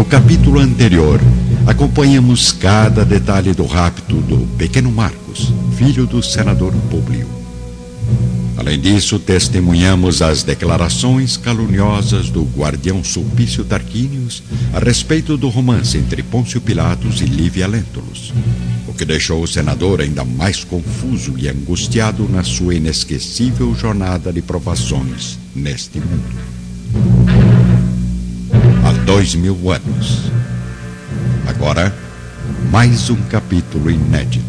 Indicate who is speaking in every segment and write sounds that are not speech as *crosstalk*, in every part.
Speaker 1: No capítulo anterior, acompanhamos cada detalhe do rapto do pequeno Marcos, filho do senador Públio. Além disso, testemunhamos as declarações caluniosas do guardião Sulpício Tarquínios a respeito do romance entre Pôncio Pilatos e Lívia Lentulus, o que deixou o senador ainda mais confuso e angustiado na sua inesquecível jornada de provações neste mundo. Dois mil anos. Agora, mais um capítulo inédito.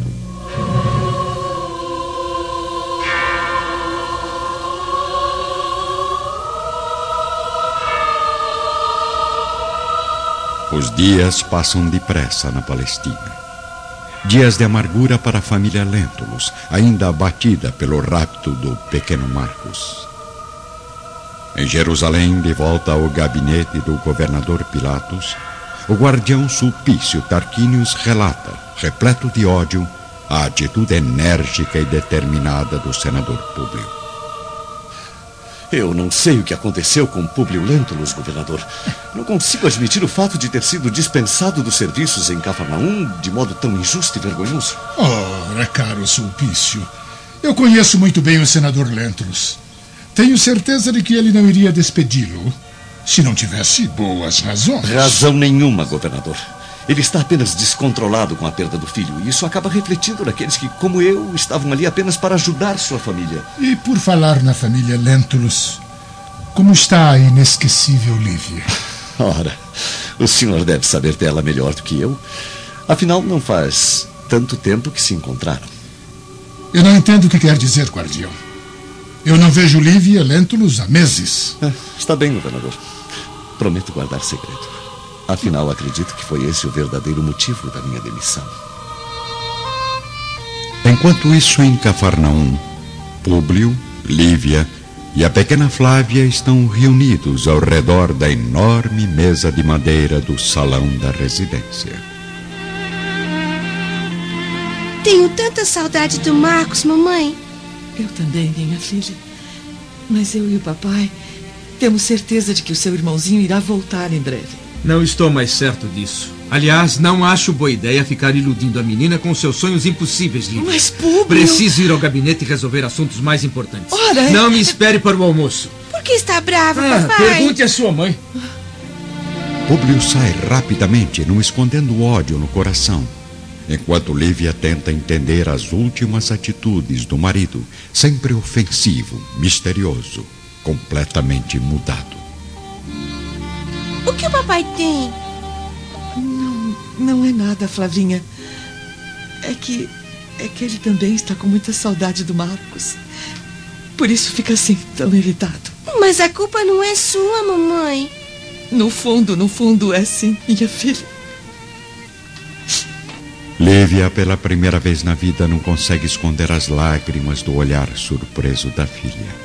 Speaker 1: Os dias passam depressa na Palestina. Dias de amargura para a família Lentulus, ainda abatida pelo rapto do pequeno Marcos. Em Jerusalém, de volta ao gabinete do governador Pilatos, o guardião Sulpício Tarquínios relata, repleto de ódio, a atitude enérgica e determinada do senador Públio.
Speaker 2: Eu não sei o que aconteceu com Publio Lentulus, governador. Não consigo admitir o fato de ter sido dispensado dos serviços em Cafarnaum de modo tão injusto e vergonhoso.
Speaker 3: Ora, caro Sulpício, eu conheço muito bem o senador Lentulus. Tenho certeza de que ele não iria despedi-lo se não tivesse boas razões.
Speaker 2: Razão nenhuma, governador. Ele está apenas descontrolado com a perda do filho, e isso acaba refletindo naqueles que, como eu, estavam ali apenas para ajudar sua família.
Speaker 3: E por falar na família Lentulus, como está a inesquecível Lívia? *laughs*
Speaker 2: Ora, o senhor deve saber dela melhor do que eu. Afinal, não faz tanto tempo que se encontraram.
Speaker 3: Eu não entendo o que quer dizer, guardião. Eu não vejo Lívia Lentulus há meses.
Speaker 2: Ah, está bem, governador. Prometo guardar segredo. Afinal, acredito que foi esse o verdadeiro motivo da minha demissão.
Speaker 1: Enquanto isso, em Cafarnaum, Públio, Lívia e a pequena Flávia estão reunidos ao redor da enorme mesa de madeira do salão da residência.
Speaker 4: Tenho tanta saudade do Marcos, mamãe.
Speaker 5: Eu também, minha filha. Mas eu e o papai temos certeza de que o seu irmãozinho irá voltar em breve.
Speaker 6: Não estou mais certo disso. Aliás, não acho boa ideia ficar iludindo a menina com seus sonhos impossíveis, Lívia.
Speaker 5: Mas, Públio...
Speaker 6: Preciso ir ao gabinete e resolver assuntos mais importantes.
Speaker 5: Ora...
Speaker 6: Não me espere para o almoço.
Speaker 4: Por que está bravo,
Speaker 6: ah,
Speaker 4: papai?
Speaker 6: Pergunte à sua mãe.
Speaker 1: Públio sai rapidamente, não escondendo o ódio no coração, enquanto Lívia tenta entender as últimas atitudes do marido, sempre ofensivo, misterioso, completamente mudado.
Speaker 4: O que o papai tem?
Speaker 5: Não, não é nada, Flavinha. É que. É que ele também está com muita saudade do Marcos. Por isso fica assim, tão irritado.
Speaker 4: Mas a culpa não é sua, mamãe.
Speaker 5: No fundo, no fundo, é sim, minha filha.
Speaker 1: Lívia, pela primeira vez na vida, não consegue esconder as lágrimas do olhar surpreso da filha.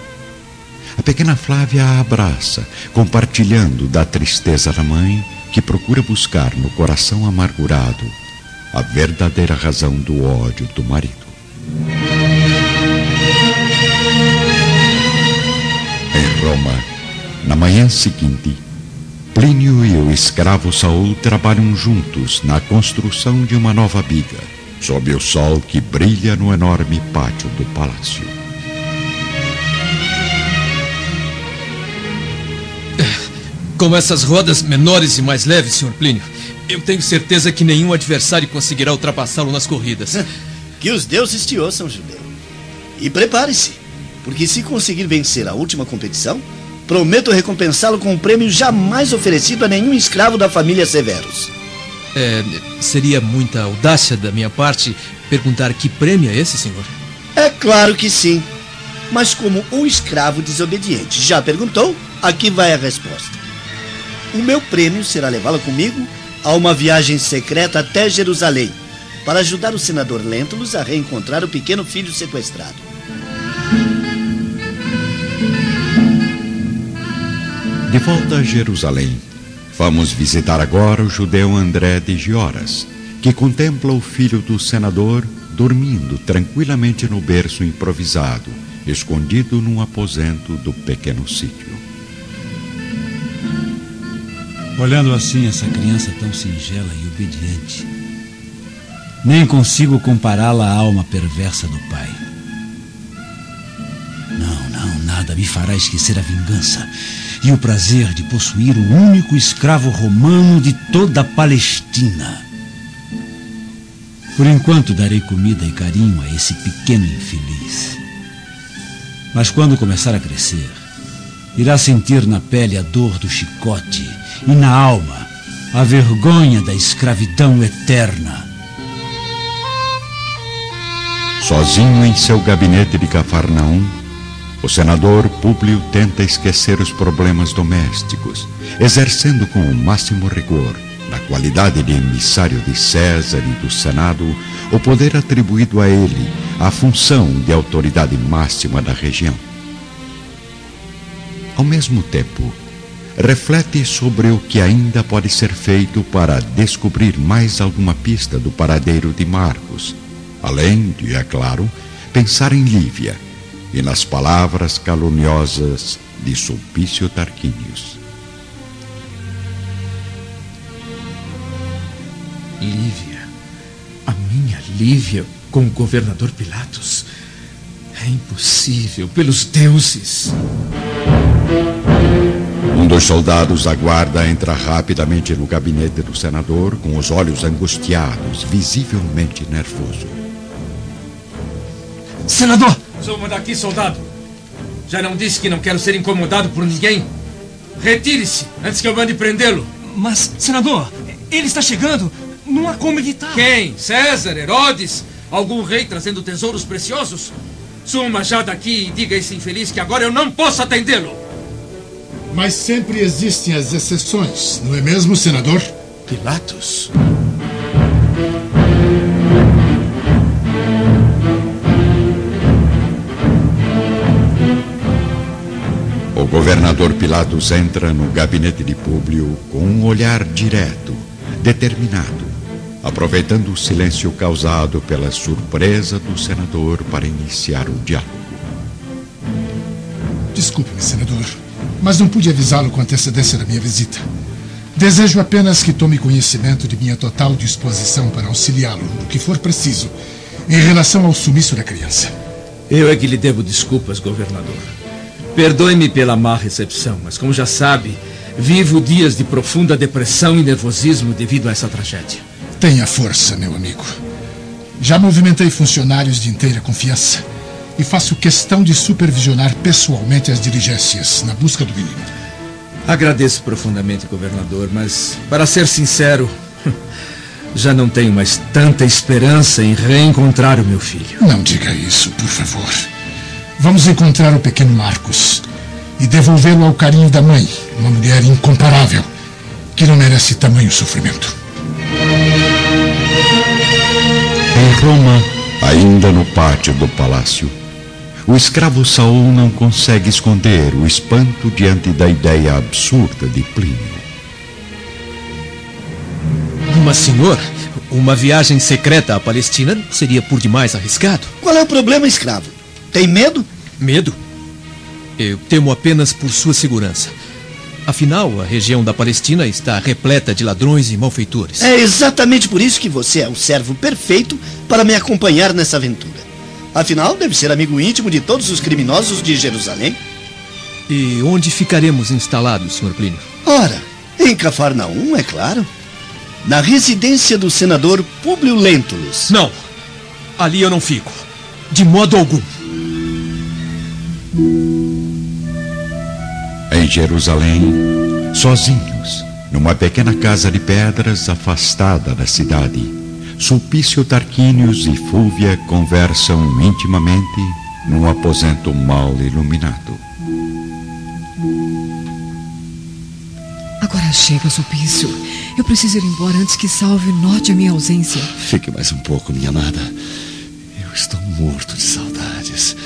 Speaker 1: A pequena Flávia a abraça, compartilhando da tristeza da mãe, que procura buscar no coração amargurado a verdadeira razão do ódio do marido. Em Roma, na manhã seguinte, Plínio e o escravo Saul trabalham juntos na construção de uma nova biga, sob o sol que brilha no enorme pátio do palácio.
Speaker 6: Com essas rodas menores e mais leves, Sr. Plínio, eu tenho certeza que nenhum adversário conseguirá ultrapassá-lo nas corridas. *laughs*
Speaker 7: Que os deuses te ouçam, judeu. E prepare-se, porque se conseguir vencer a última competição, prometo recompensá-lo com um prêmio jamais oferecido a nenhum escravo da família Severus.
Speaker 6: É, seria muita audácia da minha parte perguntar que prêmio é esse, senhor?
Speaker 7: É claro que sim. Mas como um escravo desobediente já perguntou, aqui vai a resposta. O meu prêmio será levá-la comigo a uma viagem secreta até Jerusalém, para ajudar o senador Lentulus a reencontrar o pequeno filho sequestrado.
Speaker 1: De volta a Jerusalém, vamos visitar agora o judeu André de Gioras, que contempla o filho do senador dormindo tranquilamente no berço improvisado, escondido num aposento do pequeno sítio.
Speaker 8: Olhando assim essa criança tão singela e obediente, nem consigo compará-la à alma perversa do pai. Nada me fará esquecer a vingança e o prazer de possuir o único escravo romano de toda a Palestina. Por enquanto darei comida e carinho a esse pequeno infeliz. Mas quando começar a crescer, irá sentir na pele a dor do chicote e na alma a vergonha da escravidão eterna.
Speaker 1: Sozinho em seu gabinete de Cafarnaum, o senador Públio tenta esquecer os problemas domésticos, exercendo com o máximo rigor, na qualidade de emissário de César e do Senado, o poder atribuído a ele, a função de autoridade máxima da região. Ao mesmo tempo, reflete sobre o que ainda pode ser feito para descobrir mais alguma pista do paradeiro de Marcos, além de, é claro, pensar em Lívia e nas palavras caluniosas de Sulpício Tarquínios.
Speaker 6: Lívia, a minha Lívia com o governador Pilatos. É impossível, pelos deuses.
Speaker 1: Um dos soldados aguarda entra rapidamente no gabinete do senador com os olhos angustiados, visivelmente nervoso.
Speaker 6: Senador! Suma daqui, soldado. Já não disse que não quero ser incomodado por ninguém? Retire-se antes que eu mande prendê-lo.
Speaker 9: Mas, senador, ele está chegando. Não há como evitar.
Speaker 6: Quem? César? Herodes? Algum rei trazendo tesouros preciosos? Suma já daqui e diga a esse infeliz que agora eu não posso atendê-lo.
Speaker 3: Mas sempre existem as exceções, não é mesmo, senador?
Speaker 6: Pilatos?
Speaker 1: Governador Pilatos entra no gabinete de Públio com um olhar direto, determinado, aproveitando o silêncio causado pela surpresa do senador para iniciar o diálogo.
Speaker 3: Desculpe-me, senador, mas não pude avisá-lo com antecedência da minha visita. Desejo apenas que tome conhecimento de minha total disposição para auxiliá-lo no que for preciso em relação ao sumiço da criança.
Speaker 6: Eu é que lhe devo desculpas, governador. Perdoe-me pela má recepção, mas como já sabe, vivo dias de profunda depressão e nervosismo devido a essa tragédia.
Speaker 3: Tenha força, meu amigo. Já movimentei funcionários de inteira confiança e faço questão de supervisionar pessoalmente as diligências na busca do menino.
Speaker 6: Agradeço profundamente, governador, mas, para ser sincero, *laughs* já não tenho mais tanta esperança em reencontrar o meu filho.
Speaker 3: Não diga isso, por favor. Vamos encontrar o pequeno Marcos e devolvê-lo ao carinho da mãe, uma mulher incomparável que não merece tamanho sofrimento.
Speaker 1: Em Roma, ainda no pátio do palácio, o escravo Saul não consegue esconder o espanto diante da ideia absurda de Plínio.
Speaker 6: Mas, senhor, uma viagem secreta à Palestina seria por demais arriscado.
Speaker 7: Qual é o problema, escravo? Tem medo?
Speaker 6: Medo? Eu temo apenas por sua segurança. Afinal, a região da Palestina está repleta de ladrões e malfeitores.
Speaker 7: É exatamente por isso que você é o servo perfeito para me acompanhar nessa aventura. Afinal, deve ser amigo íntimo de todos os criminosos de Jerusalém.
Speaker 6: E onde ficaremos instalados, Sr. Plínio?
Speaker 7: Ora, em Cafarnaum, é claro. Na residência do senador Públio Lentulus.
Speaker 6: Não, ali eu não fico. De modo algum.
Speaker 1: Em Jerusalém, sozinhos, numa pequena casa de pedras afastada da cidade, Sulpício Tarquínios e Fúvia conversam intimamente num aposento mal iluminado.
Speaker 5: Agora chega, Sulpício. Eu preciso ir embora antes que Salve note a minha ausência.
Speaker 2: Fique mais um pouco, minha amada. Eu estou morto de saudades.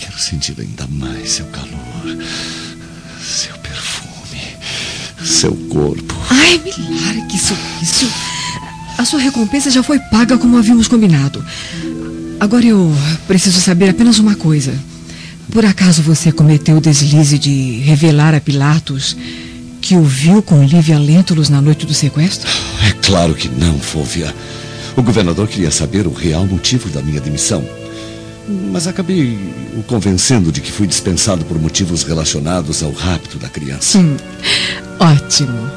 Speaker 2: Quero sentir ainda mais seu calor, seu perfume, seu corpo.
Speaker 5: Ai, me largue, Sulpício. A sua recompensa já foi paga como havíamos combinado. Agora eu preciso saber apenas uma coisa. Por acaso você cometeu o deslize de revelar a Pilatos
Speaker 10: que o viu com Lívia Lentulus na noite do sequestro?
Speaker 2: É claro que não, Fúvia. O governador queria saber o real motivo da minha demissão. Mas acabei o convencendo de que fui dispensado por motivos relacionados ao rapto da criança.
Speaker 10: Hum, ótimo.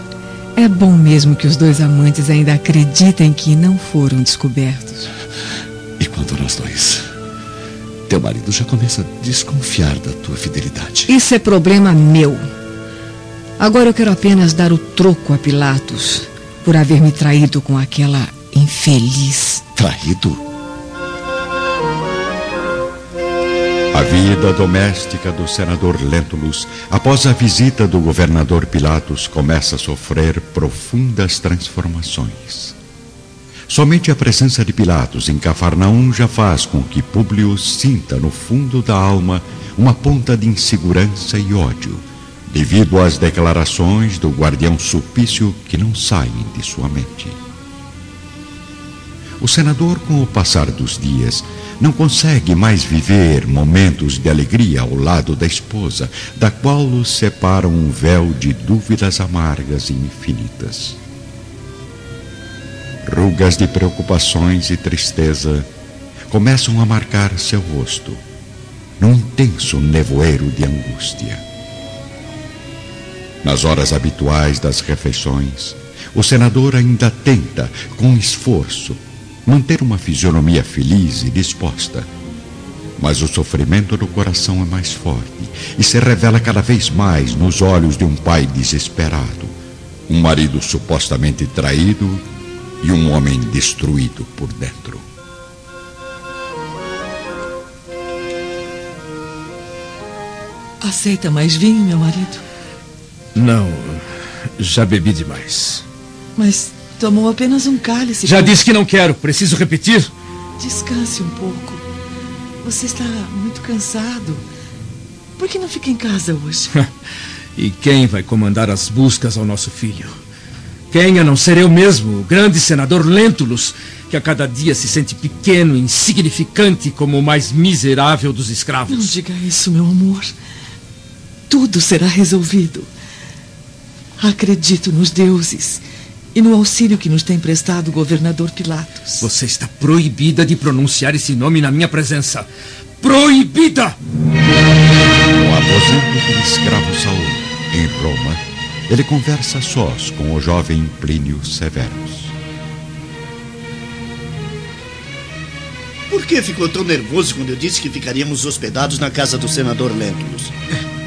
Speaker 10: É bom mesmo que os dois amantes ainda acreditem que não foram descobertos.
Speaker 2: E quanto a nós dois? Teu marido já começa a desconfiar da tua fidelidade.
Speaker 10: Isso é problema meu. Agora eu quero apenas dar o troco a Pilatos por haver me traído com aquela infeliz.
Speaker 2: Traído?
Speaker 1: A vida doméstica do senador Lentulus, após a visita do governador Pilatos, começa a sofrer profundas transformações. Somente a presença de Pilatos em Cafarnaum já faz com que Públio sinta no fundo da alma uma ponta de insegurança e ódio, devido às declarações do guardião Sulpício que não saem de sua mente. O senador, com o passar dos dias, não consegue mais viver momentos de alegria ao lado da esposa, da qual o separa um véu de dúvidas amargas e infinitas. Rugas de preocupações e tristeza começam a marcar seu rosto, num intenso nevoeiro de angústia. Nas horas habituais das refeições, o senador ainda tenta, com esforço, manter uma fisionomia feliz e disposta. Mas o sofrimento do coração é mais forte e se revela cada vez mais nos olhos de um pai desesperado, um marido supostamente traído e um homem destruído por dentro.
Speaker 5: Aceita mais vinho, meu marido?
Speaker 6: Não, já bebi demais.
Speaker 5: Mas tomou apenas um cálice.
Speaker 6: Já disse que não quero, preciso repetir.
Speaker 5: Descanse um pouco. Você está muito cansado. Por que não fica em casa hoje? *laughs*
Speaker 6: e quem vai comandar as buscas ao nosso filho? Quem a não ser eu mesmo, o grande senador Lentulus, que a cada dia se sente pequeno e insignificante como o mais miserável dos escravos?
Speaker 5: Não diga isso, meu amor. Tudo será resolvido. Acredito nos deuses e no auxílio que nos tem prestado o governador Pilatos.
Speaker 6: Você está proibida de pronunciar esse nome na minha presença. Proibida!
Speaker 1: No aposento do escravo Saul, em Roma, ele conversa sós com o jovem Plínio Severus.
Speaker 7: Por que ficou tão nervoso quando eu disse que ficaríamos hospedados na casa do senador Lentulus?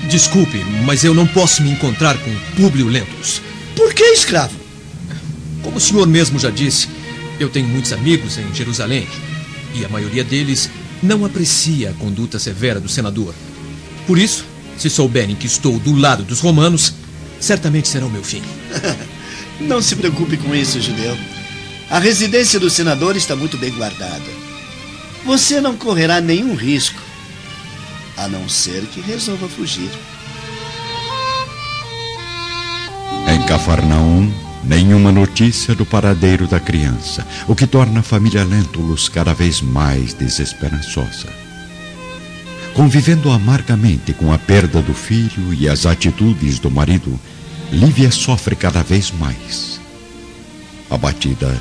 Speaker 9: Desculpe, mas eu não posso me encontrar com Públio Lentulus.
Speaker 7: Por que, escravo?
Speaker 9: Como o senhor mesmo já disse, eu tenho muitos amigos em Jerusalém e a maioria deles não aprecia a conduta severa do senador. Por isso, se souberem que estou do lado dos romanos, certamente será o meu fim. *laughs*
Speaker 7: Não se preocupe com isso, judeu. A residência do senador está muito bem guardada. Você não correrá nenhum risco, a não ser que resolva fugir.
Speaker 1: Em Cafarnaum, nenhuma notícia do paradeiro da criança, o que torna a família Lentulus cada vez mais desesperançosa. Convivendo amargamente com a perda do filho e as atitudes do marido, Lívia sofre cada vez mais. Abatida,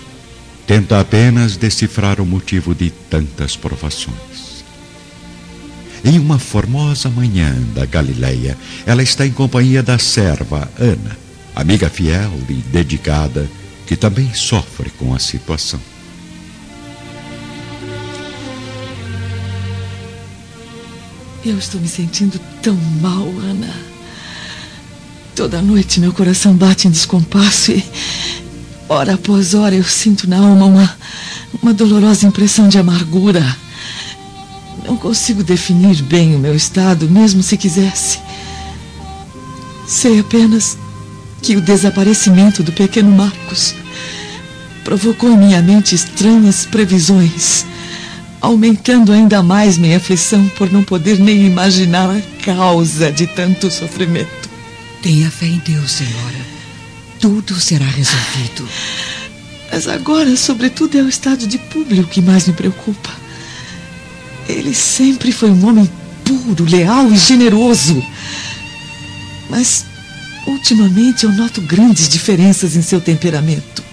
Speaker 1: tenta apenas decifrar o motivo de tantas provações. Em uma formosa manhã da Galileia, ela está em companhia da serva Ana, amiga fiel e dedicada, que também sofre com a situação.
Speaker 5: Eu estou me sentindo tão mal, Ana. Toda noite meu coração bate em descompasso e, hora após hora, eu sinto na alma uma, uma dolorosa impressão de amargura. Não consigo definir bem o meu estado, mesmo se quisesse. Sei apenas que o desaparecimento do pequeno Marcos provocou em minha mente estranhas previsões aumentando ainda mais minha aflição por não poder nem imaginar a causa de tanto sofrimento.
Speaker 10: Tenha fé em Deus, senhora. Tudo será resolvido.
Speaker 5: Mas agora, sobretudo, é o estado de Públio que mais me preocupa. Ele sempre foi um homem puro, leal e generoso. Mas ultimamente eu noto grandes diferenças em seu temperamento.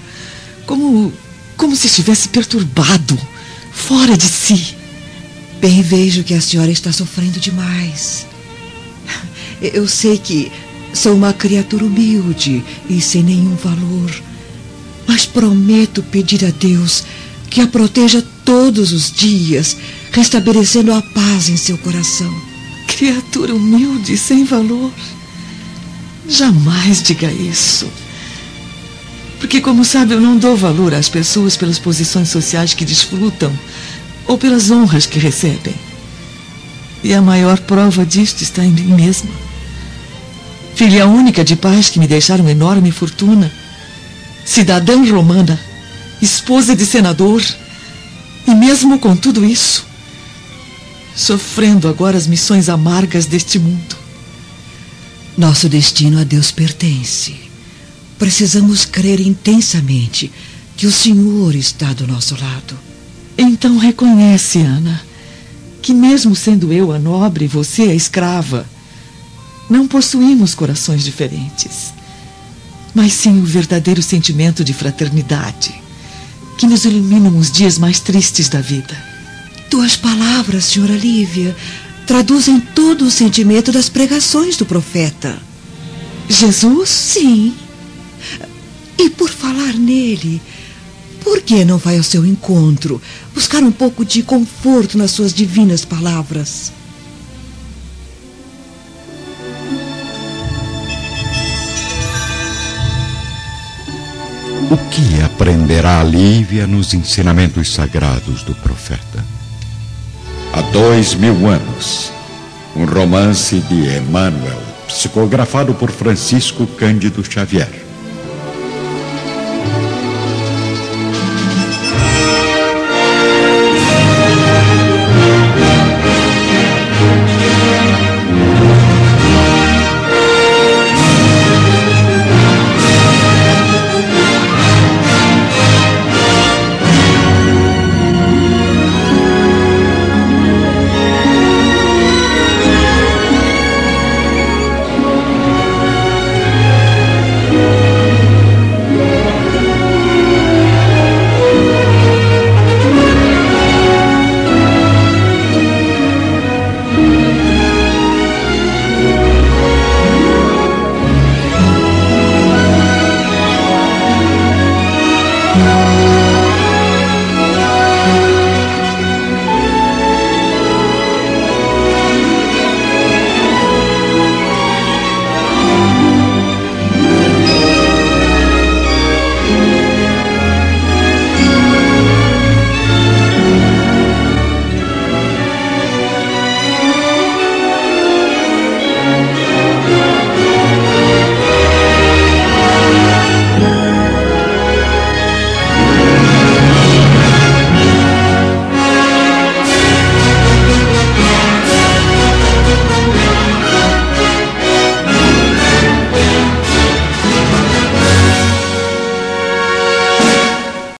Speaker 5: Como, como se estivesse perturbado, fora de si.
Speaker 10: Bem vejo que a senhora está sofrendo demais. Eu sei que sou uma criatura humilde e sem nenhum valor. Mas prometo pedir a Deus que a proteja todos os dias, restabelecendo a paz em seu coração.
Speaker 5: Criatura humilde e sem valor. Jamais diga isso. Porque, como sabe, eu não dou valor às pessoas pelas posições sociais que desfrutam ou pelas honras que recebem. E a maior prova disto está em mim mesma. Filha única de pais que me deixaram enorme fortuna, cidadã romana, esposa de senador, e mesmo com tudo isso, sofrendo agora as missões amargas deste mundo.
Speaker 10: Nosso destino a Deus pertence. Precisamos crer intensamente que o Senhor está do nosso lado.
Speaker 5: Então reconhece, Ana, que mesmo sendo eu a nobre e você a escrava, não possuímos corações diferentes, mas sim o verdadeiro sentimento de fraternidade que nos iluminam os dias mais tristes da vida.
Speaker 10: Tuas palavras, senhora Lívia, traduzem todo o sentimento das pregações do profeta.
Speaker 5: Jesus?
Speaker 10: Sim. E por falar nele, por que não vai ao seu encontro, buscar um pouco de conforto nas suas divinas palavras?
Speaker 1: O que aprenderá a Lívia nos ensinamentos sagrados do profeta? Há dois mil anos, um romance de Emmanuel, psicografado por Francisco Cândido Xavier